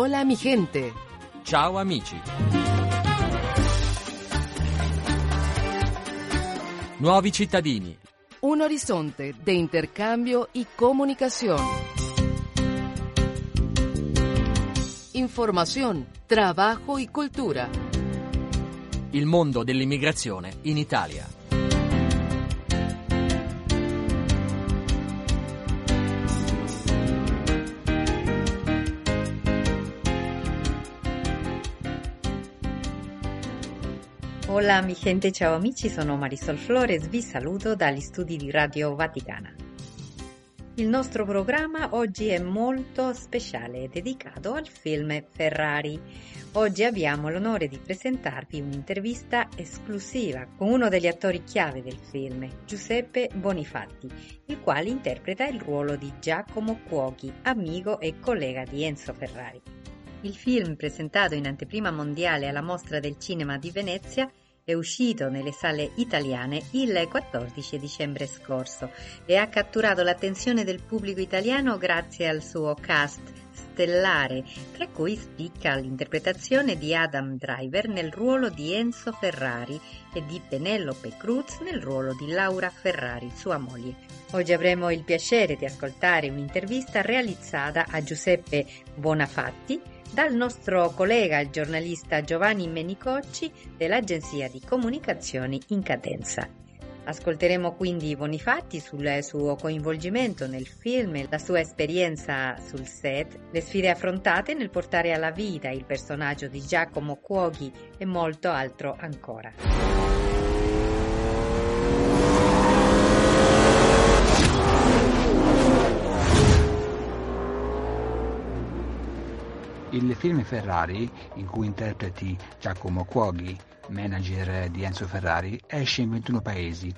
Hola mi gente. Ciao amici. Nuovi cittadini. Un horizonte de intercambio y comunicación. Información, trabajo y cultura. Il mondo dell'immigrazione in Italia. Hola mi gente, ciao amici, sono Marisol Flores, vi saluto dagli studi di Radio Vaticana. Il nostro programma oggi è molto speciale dedicato al film Ferrari. Oggi abbiamo l'onore di presentarvi un'intervista esclusiva con uno degli attori chiave del film, Giuseppe Bonifatti, il quale interpreta il ruolo di Giacomo Cuoghi, amico e collega di Enzo Ferrari. Il film, presentato in anteprima mondiale alla Mostra del Cinema di Venezia, è uscito nelle sale italiane il 14 dicembre scorso e ha catturato l'attenzione del pubblico italiano grazie al suo cast stellare, tra cui spicca l'interpretazione di Adam Driver nel ruolo di Enzo Ferrari e di Penelope Cruz nel ruolo di Laura Ferrari, sua moglie. Oggi avremo il piacere di ascoltare un'intervista realizzata a Giuseppe Bonafatti, dal nostro collega il giornalista Giovanni Menicocci dell'agenzia di comunicazioni in cadenza. Ascolteremo quindi Bonifatti sul suo coinvolgimento nel film, la sua esperienza sul set, le sfide affrontate nel portare alla vita il personaggio di Giacomo Cuoghi e molto altro ancora. Il film Ferrari, in cui interpreti Giacomo Cuoghi, manager di Enzo Ferrari, esce in 21 paesi,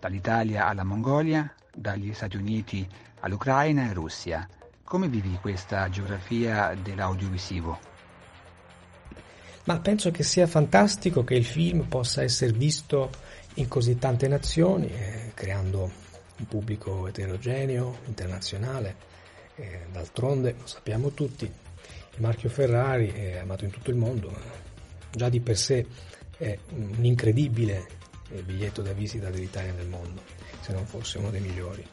dall'Italia alla Mongolia, dagli Stati Uniti all'Ucraina e Russia. Come vivi questa geografia dell'audiovisivo? Ma penso che sia fantastico che il film possa essere visto in così tante nazioni, eh, creando un pubblico eterogeneo, internazionale. Eh, d'altronde, lo sappiamo tutti, il marchio Ferrari è amato in tutto il mondo, già di per sé è un incredibile biglietto da visita dell'Italia nel mondo, se non fosse uno dei migliori.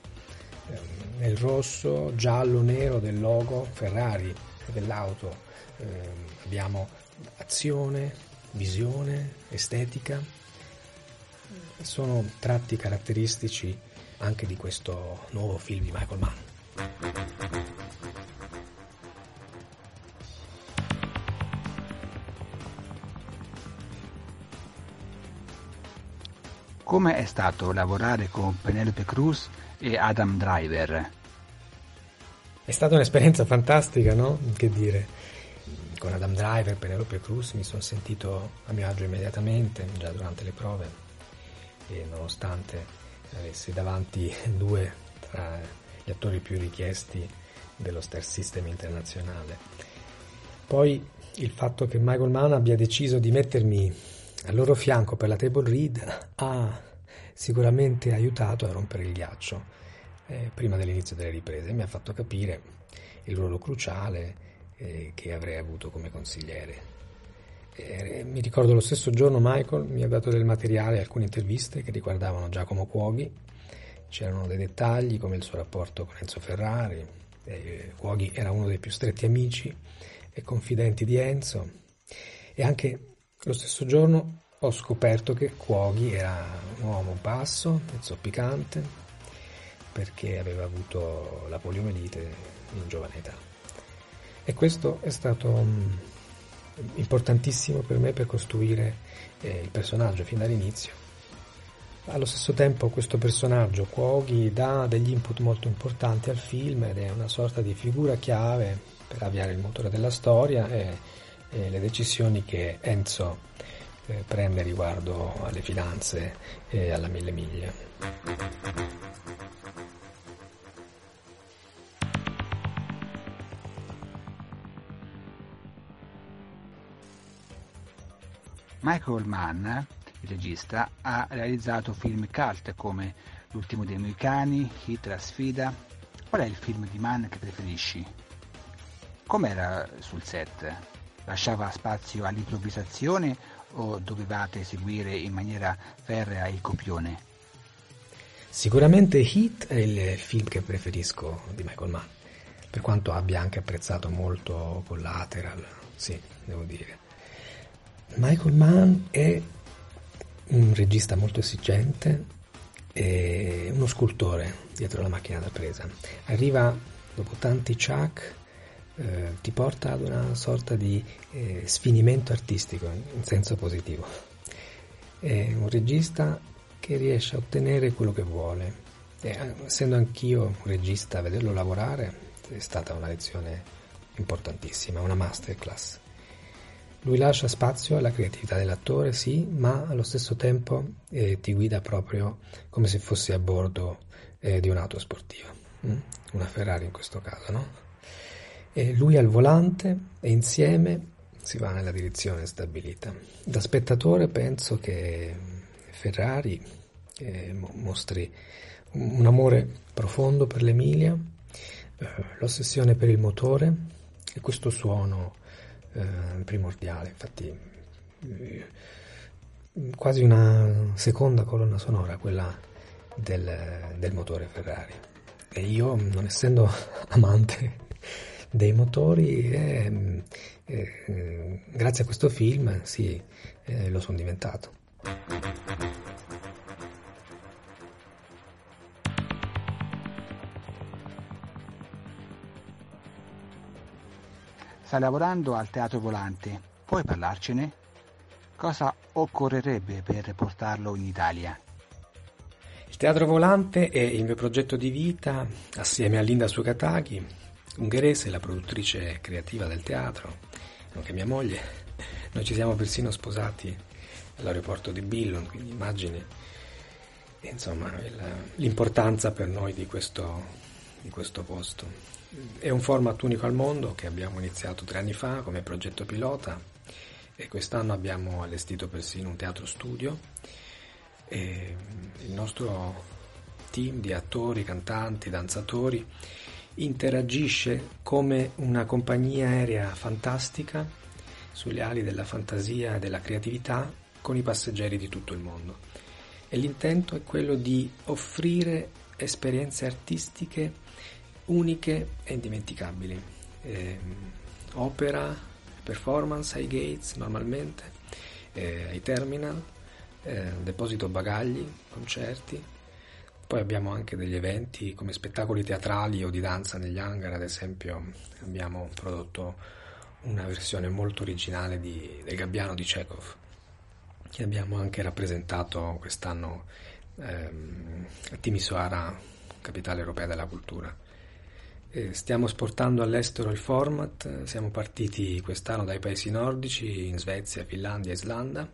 Nel rosso, giallo, nero del logo Ferrari dell'auto abbiamo azione, visione, estetica, sono tratti caratteristici anche di questo nuovo film di Michael Mann. Come è stato lavorare con Penelope Cruz e Adam Driver? È stata un'esperienza fantastica, no? Che dire. Con Adam Driver Penelope Cruz mi sono sentito a mio agio immediatamente, già durante le prove, e nonostante avessi davanti due tra gli attori più richiesti dello Star System internazionale. Poi il fatto che Michael Mann abbia deciso di mettermi al loro fianco per la table read ha sicuramente aiutato a rompere il ghiaccio eh, prima dell'inizio delle riprese. Mi ha fatto capire il ruolo cruciale eh, che avrei avuto come consigliere. Eh, mi ricordo lo stesso giorno Michael mi ha dato del materiale, alcune interviste che riguardavano Giacomo Cuoghi, c'erano dei dettagli come il suo rapporto con Enzo Ferrari, eh, Cuoghi era uno dei più stretti amici e confidenti di Enzo. E anche lo stesso giorno ho scoperto che Cuoghi era un uomo basso zoppicante perché aveva avuto la poliomelite in giovane età. E questo è stato um, importantissimo per me per costruire eh, il personaggio fin dall'inizio. Allo stesso tempo questo personaggio, Cuoghi, dà degli input molto importanti al film ed è una sorta di figura chiave per avviare il motore della storia e, e le decisioni che Enzo eh, prende riguardo alle finanze e alla mille miglia. Michael Mann, il regista, ha realizzato film cult come L'ultimo dei Moicani, Hit la sfida. Qual è il film di Mann che preferisci? Com'era sul set? Lasciava spazio all'improvvisazione o dovevate seguire in maniera ferrea il copione? Sicuramente Heat è il film che preferisco di Michael Mann, per quanto abbia anche apprezzato molto Collateral, sì, devo dire. Michael Mann è un regista molto esigente e uno scultore dietro la macchina da presa. Arriva dopo tanti Chuck, eh, ti porta ad una sorta di eh, sfinimento artistico in senso positivo. È un regista che riesce a ottenere quello che vuole. E, essendo anch'io un regista, vederlo lavorare è stata una lezione importantissima, una masterclass. Lui lascia spazio alla creatività dell'attore, sì, ma allo stesso tempo eh, ti guida proprio come se fossi a bordo eh, di un'auto sportiva, mm? una Ferrari in questo caso, no? E lui al volante e insieme si va nella direzione stabilita. Da spettatore penso che Ferrari eh, mostri un amore profondo per l'Emilia, eh, l'ossessione per il motore e questo suono eh, primordiale, infatti eh, quasi una seconda colonna sonora, quella del, del motore Ferrari. E io, non essendo amante dei motori, eh, eh, grazie a questo film, sì, eh, lo sono diventato. Sta lavorando al Teatro Volante. Puoi parlarcene? Cosa occorrerebbe per portarlo in Italia? Il Teatro Volante è il mio progetto di vita assieme a Linda Sukataki, ungherese, la produttrice creativa del teatro, nonché mia moglie. Noi ci siamo persino sposati all'aeroporto di Billon, quindi immagini insomma, l'importanza per noi di questo, di questo posto. È un format unico al mondo che abbiamo iniziato tre anni fa come progetto pilota e quest'anno abbiamo allestito persino un teatro studio. E il nostro team di attori, cantanti, danzatori interagisce come una compagnia aerea fantastica sulle ali della fantasia e della creatività con i passeggeri di tutto il mondo. E l'intento è quello di offrire esperienze artistiche uniche e indimenticabili. Eh, opera, performance ai gates normalmente, eh, ai terminal, eh, deposito bagagli, concerti. Poi abbiamo anche degli eventi come spettacoli teatrali o di danza negli hangar, ad esempio abbiamo prodotto una versione molto originale di, del Gabbiano di Chekhov, che abbiamo anche rappresentato quest'anno ehm, a Timisoara, capitale europea della cultura. Eh, stiamo esportando all'estero il format, siamo partiti quest'anno dai paesi nordici, in Svezia, Finlandia, Islanda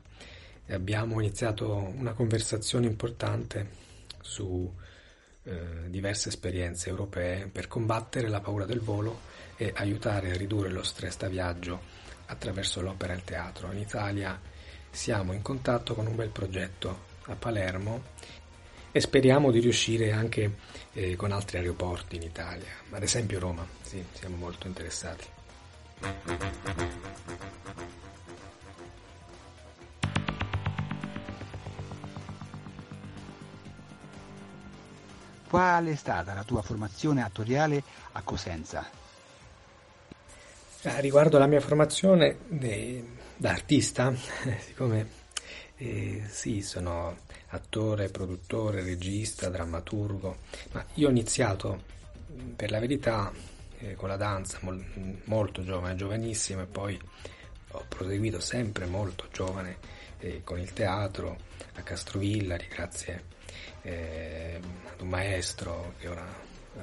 e abbiamo iniziato una conversazione importante su eh, diverse esperienze europee per combattere la paura del volo e aiutare a ridurre lo stress da viaggio attraverso l'opera e il teatro. In Italia siamo in contatto con un bel progetto a Palermo e speriamo di riuscire anche eh, con altri aeroporti in Italia, ad esempio Roma, sì, siamo molto interessati. Qual è stata la tua formazione attoriale a Cosenza? Ah, riguardo alla mia formazione eh, da artista, siccome eh, sì, sono attore, produttore, regista, drammaturgo, ma io ho iniziato per la verità eh, con la danza mol, molto giovane, giovanissimo e poi ho proseguito sempre molto giovane eh, con il teatro a Castrovillari grazie eh, ad un maestro che ora eh,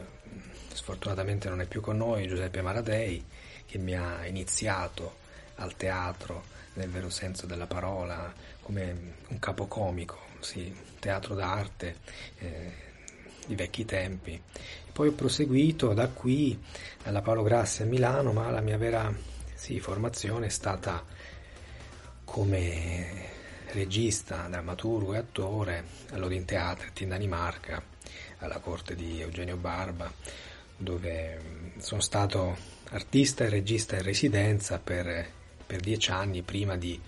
sfortunatamente non è più con noi, Giuseppe Maradei, che mi ha iniziato al teatro nel vero senso della parola come un capocomico sì, teatro d'arte eh, di vecchi tempi. Poi ho proseguito da qui alla Paolo Grassi a Milano, ma la mia vera sì, formazione è stata come regista, drammaturgo e attore all'Odin Teatro in Danimarca, alla corte di Eugenio Barba, dove mm, sono stato artista e regista in residenza per, per dieci anni prima di,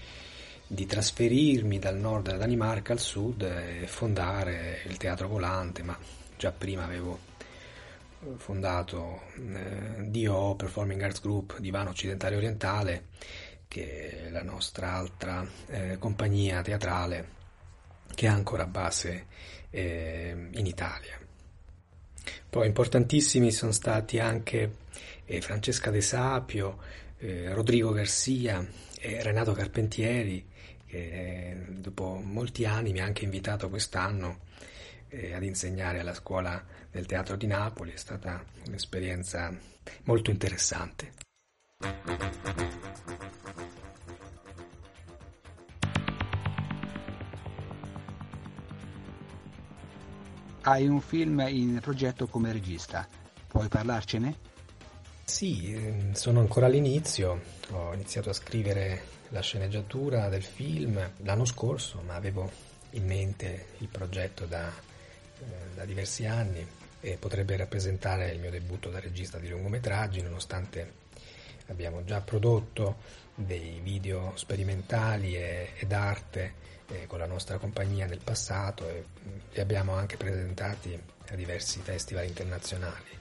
di, trasferirmi dal nord della Danimarca al sud e fondare il Teatro Volante, ma già prima avevo fondato eh, DO Performing Arts Group Divano Occidentale Orientale, che è la nostra altra eh, compagnia teatrale che ha ancora base eh, in Italia. Poi importantissimi sono stati anche eh, Francesca De Sapio, eh, Rodrigo Garcia e Renato Carpentieri, che eh, dopo molti anni mi ha anche invitato quest'anno eh, ad insegnare alla scuola del teatro di Napoli. È stata un'esperienza molto interessante. Hai un film in progetto come regista, puoi parlarcene? Sì, ehm, sono ancora all'inizio, ho iniziato a scrivere la sceneggiatura del film l'anno scorso, ma avevo in mente il progetto da, eh, da diversi anni e potrebbe rappresentare il mio debutto da regista di lungometraggi, nonostante abbiamo già prodotto dei video sperimentali ed arte eh, con la nostra compagnia nel passato e li abbiamo anche presentati a diversi festival internazionali.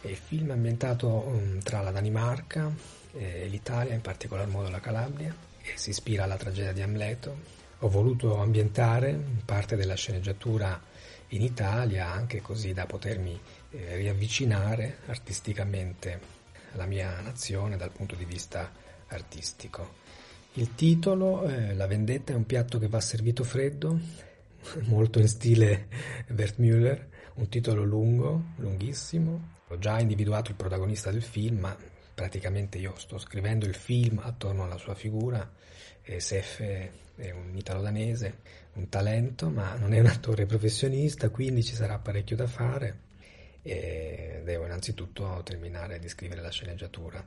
È il film è ambientato um, tra la Danimarca e l'Italia, in particolar modo la Calabria, e si ispira alla tragedia di Amleto. Ho voluto ambientare parte della sceneggiatura in Italia anche così da potermi eh, riavvicinare artisticamente alla mia nazione dal punto di vista artistico. Il titolo, eh, La vendetta è un piatto che va servito freddo, molto in stile Bert Müller, un titolo lungo, lunghissimo. Ho già individuato il protagonista del film, ma praticamente io sto scrivendo il film attorno alla sua figura. E Sef è un italo-danese, un talento, ma non è un attore professionista, quindi ci sarà parecchio da fare e devo innanzitutto terminare di scrivere la sceneggiatura.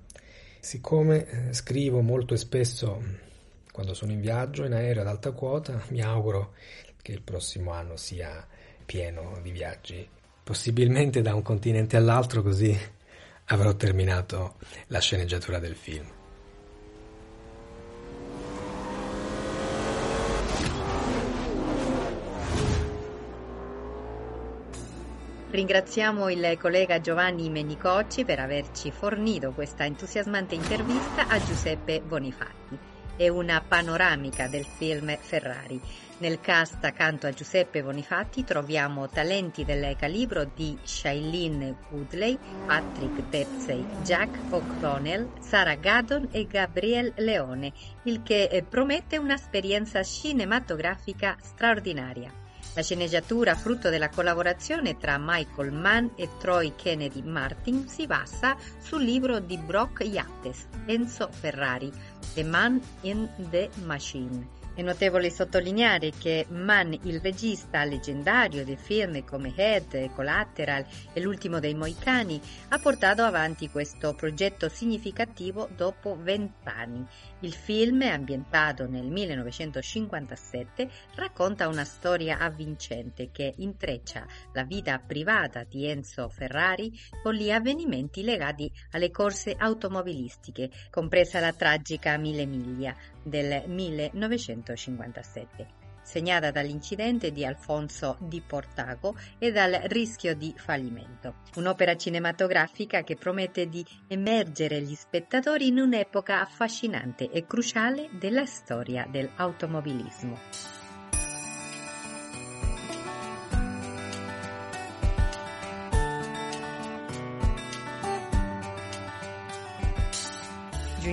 Siccome eh, scrivo molto e spesso quando sono in viaggio in aereo ad alta quota, mi auguro che il prossimo anno sia pieno di viaggi, possibilmente da un continente all'altro, così avrò terminato la sceneggiatura del film. Ringraziamo il collega Giovanni Menicocci per averci fornito questa entusiasmante intervista a Giuseppe Bonifatti. È una panoramica del film Ferrari. Nel cast accanto a Giuseppe Bonifatti troviamo talenti del calibro di Shailene Woodley, Patrick Dempsey, Jack O'Connell, Sarah Gaddon e Gabriel Leone, il che promette un'esperienza cinematografica straordinaria. La sceneggiatura, frutto della collaborazione tra Michael Mann e Troy Kennedy Martin, si basa sul libro di Brock Yates, Enzo Ferrari, The Man in the Machine è notevole sottolineare che Mann, il regista leggendario di film come Head, Collateral e L'ultimo dei Moicani, ha portato avanti questo progetto significativo dopo vent'anni. Il film, ambientato nel 1957, racconta una storia avvincente che intreccia la vita privata di Enzo Ferrari con gli avvenimenti legati alle corse automobilistiche, compresa la tragica Mille Miglia, del 1957, segnata dall'incidente di Alfonso di Portago e dal rischio di fallimento. Un'opera cinematografica che promette di emergere gli spettatori in un'epoca affascinante e cruciale della storia dell'automobilismo.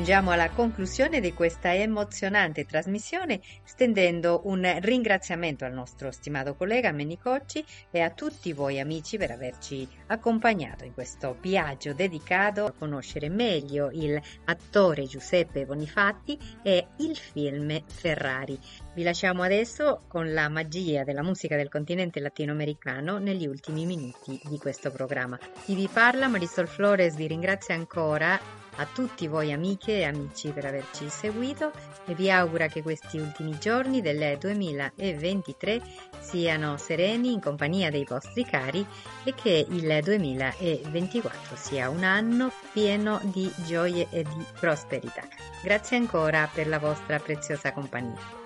Giungiamo alla conclusione di questa emozionante trasmissione stendendo un ringraziamento al nostro stimato collega Menicocci e a tutti voi amici per averci accompagnato in questo viaggio dedicato a conoscere meglio il attore Giuseppe Bonifatti e il film Ferrari. Vi lasciamo adesso con la magia della musica del continente latinoamericano negli ultimi minuti di questo programma. Chi vi parla, Marisol Flores, vi ringrazia ancora a tutti voi amiche e amici per averci seguito e vi augura che questi ultimi giorni del 2023 siano sereni in compagnia dei vostri cari e che il 2024 sia un anno pieno di gioie e di prosperità. Grazie ancora per la vostra preziosa compagnia.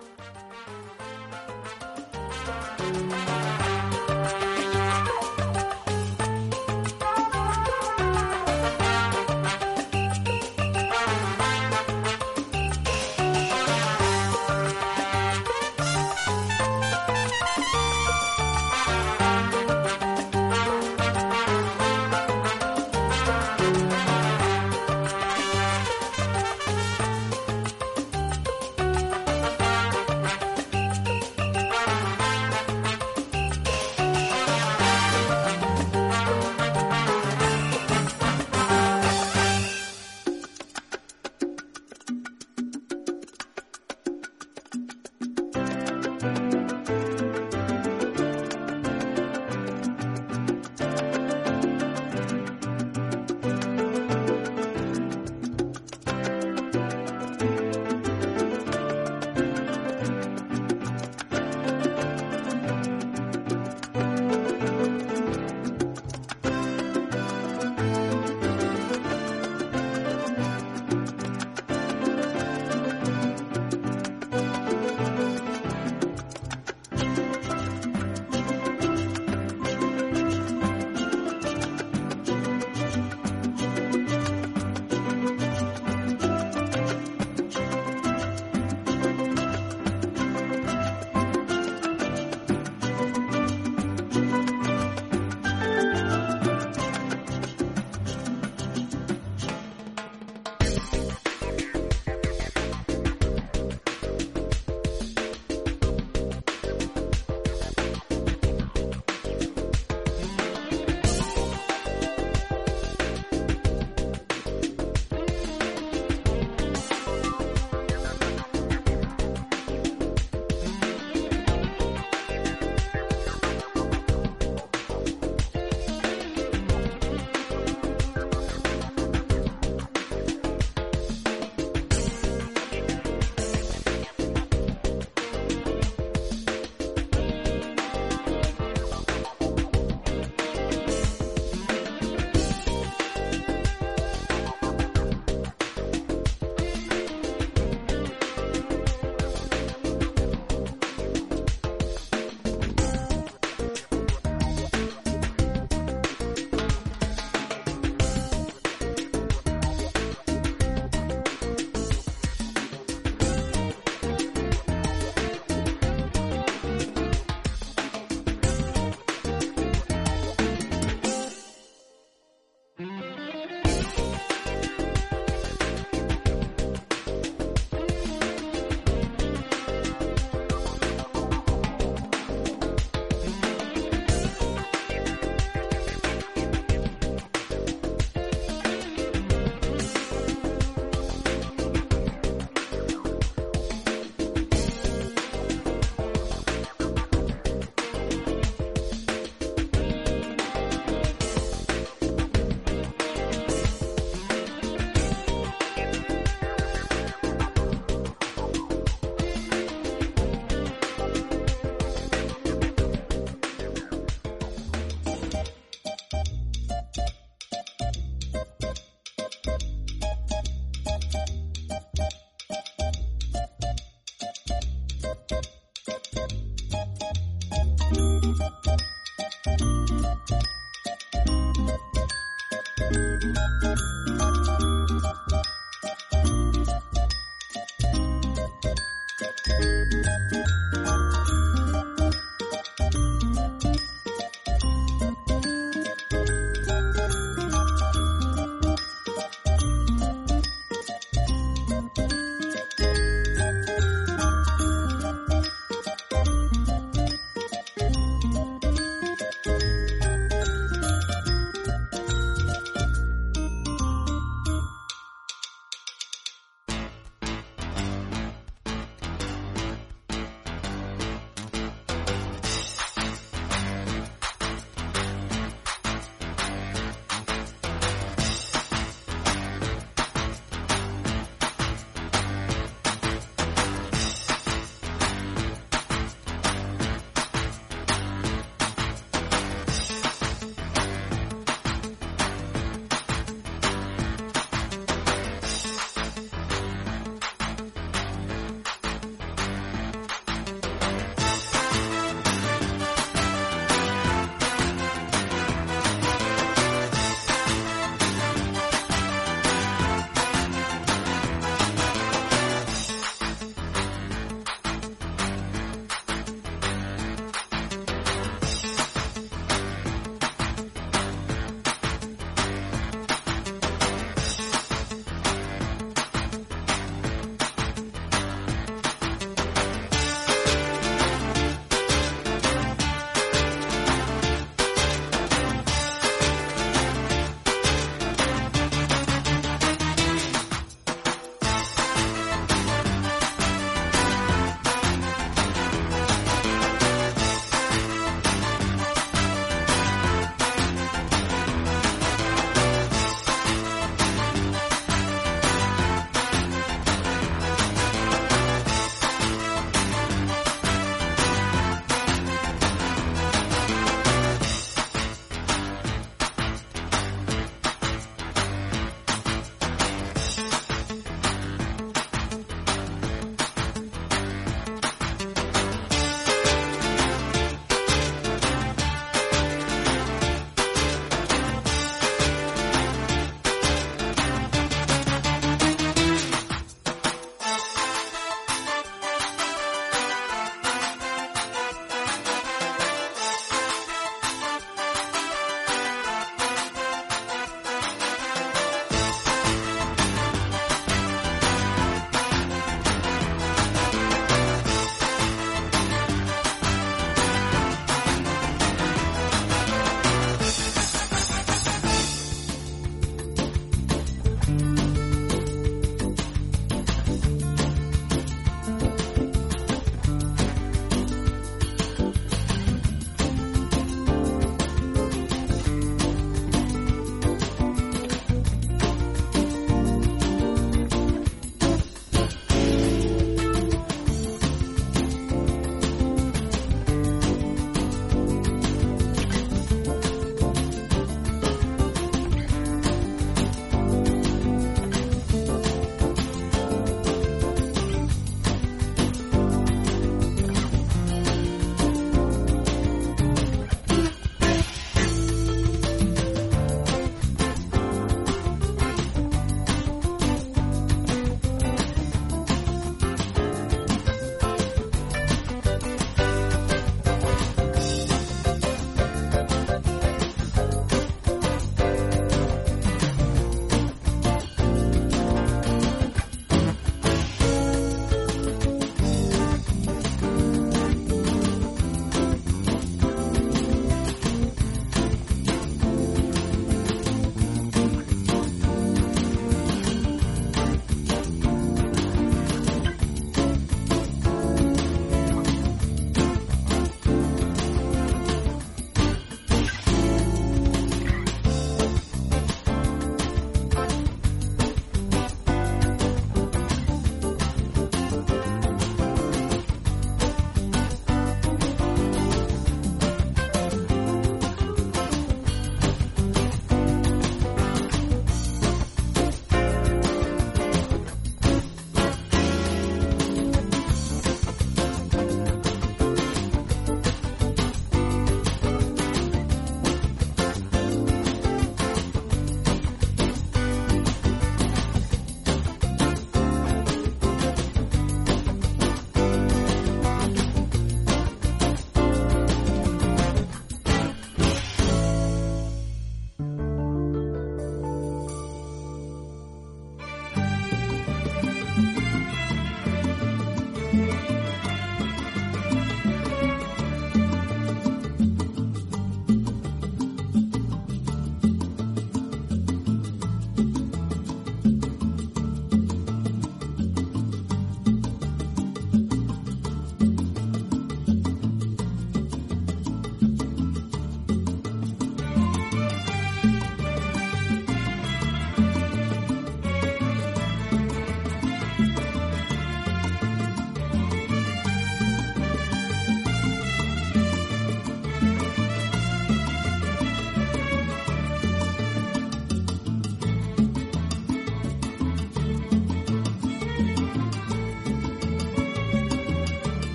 ん?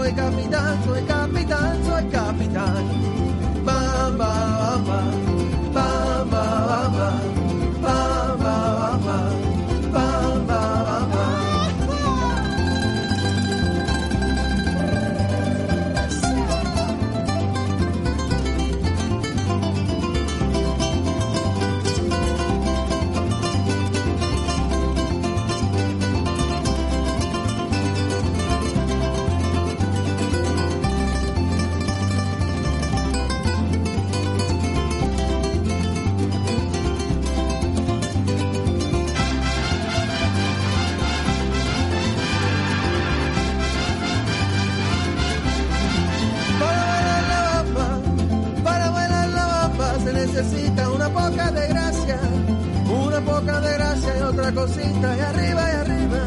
Soy capitán, soy capitán, soy capitán. cosita, cosita, y arriba, y arriba,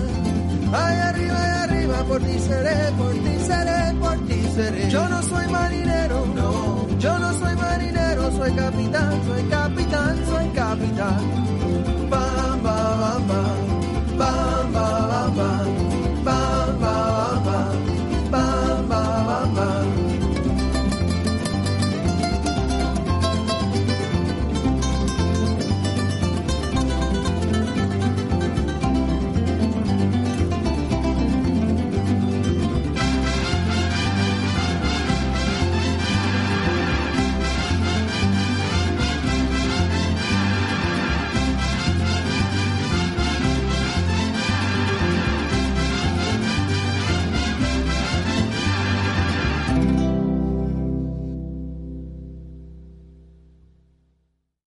ay arriba, y arriba, por ti seré, por ti seré, por ti seré. Yo no soy marinero, no, yo no soy marinero, soy capitán, soy capitán, soy capitán. Bam, bam, bam, bam.